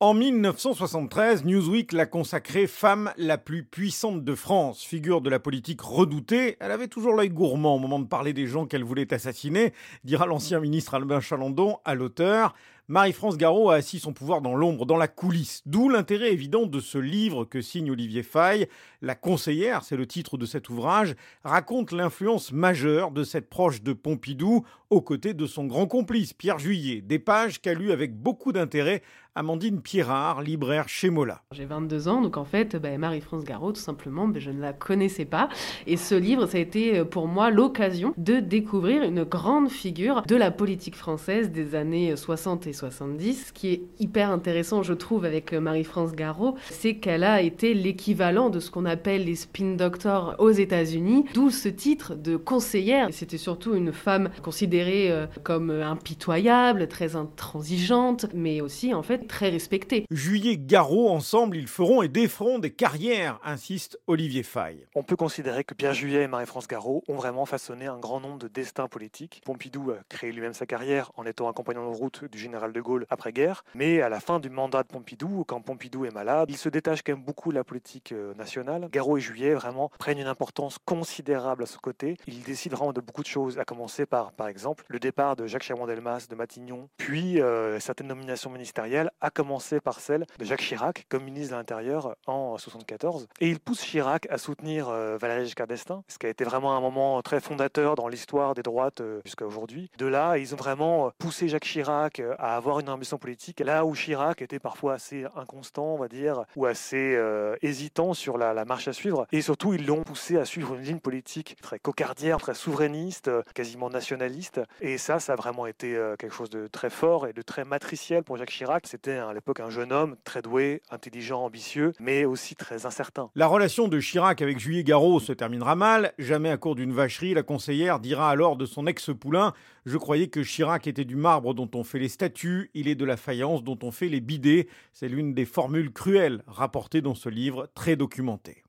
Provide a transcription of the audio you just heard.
En 1973, Newsweek l'a consacrée femme la plus puissante de France. Figure de la politique redoutée, elle avait toujours l'œil gourmand au moment de parler des gens qu'elle voulait assassiner, dira l'ancien ministre Albin Chalandon à l'auteur. Marie-France Garot a assis son pouvoir dans l'ombre, dans la coulisse. D'où l'intérêt évident de ce livre que signe Olivier Faye. La conseillère, c'est le titre de cet ouvrage, raconte l'influence majeure de cette proche de Pompidou aux côtés de son grand complice, Pierre Juillet. Des pages qu'a lu avec beaucoup d'intérêt Amandine Pierrard, libraire chez Mola. J'ai 22 ans, donc en fait, ben, Marie-France Garot, tout simplement, je ne la connaissais pas. Et ce livre, ça a été euh, pour moi l'occasion de découvrir une grande figure de la politique française des années 60 et 70. Ce qui est hyper intéressant, je trouve, avec euh, Marie-France Garot, c'est qu'elle a été l'équivalent de ce qu'on appelle les spin doctors aux États-Unis, d'où ce titre de conseillère. C'était surtout une femme considérée euh, comme impitoyable, très intransigeante, mais aussi en fait très respectée. Juillet Garot, ensemble, ils feront et déferont des carrières, insiste Olivier Faye. On peut considérer que Pierre Juillet et Marie-France Garot ont vraiment façonné un grand nombre de destins politiques. Pompidou a créé lui-même sa carrière en étant un compagnon de route du général de Gaulle après-guerre, mais à la fin du mandat de Pompidou, quand Pompidou est malade, il se détache quand même beaucoup de la politique euh, nationale. Garot et Juillet vraiment prennent une importance considérable à ce côté. Ils décident vraiment de beaucoup de choses, à commencer par, par exemple, le départ de Jacques Chaban-Delmas de Matignon, puis euh, certaines nominations ministérielles à commencer par celle de Jacques Chirac comme ministre de l'Intérieur en 1974. Et il pousse Chirac à soutenir euh, Valéry Giscard d'Estaing, ce qui a été vraiment un moment très fondateur dans l'histoire des droites euh, jusqu'à aujourd'hui. De là, ils ont vraiment poussé Jacques Chirac euh, à avoir une ambition politique, là où Chirac était parfois assez inconstant, on va dire, ou assez hésitant sur la, marche à suivre. Et surtout, ils l'ont poussé à suivre une ligne politique très cocardière, très souverainiste, quasiment nationaliste. Et ça, ça a vraiment été quelque chose de très fort et de très matriciel pour Jacques Chirac. C'était à l'époque un jeune homme très doué, intelligent, ambitieux, mais aussi très incertain. La relation de Chirac avec Juillet Garot se terminera mal. Jamais à court d'une vacherie, la conseillère dira alors de son ex-poulain Je croyais que Chirac était du marbre dont on fait les statues, il est de la faïence dont on fait les bidets. C'est l'une des formules cruelles rapportées dans ce livre très documenté.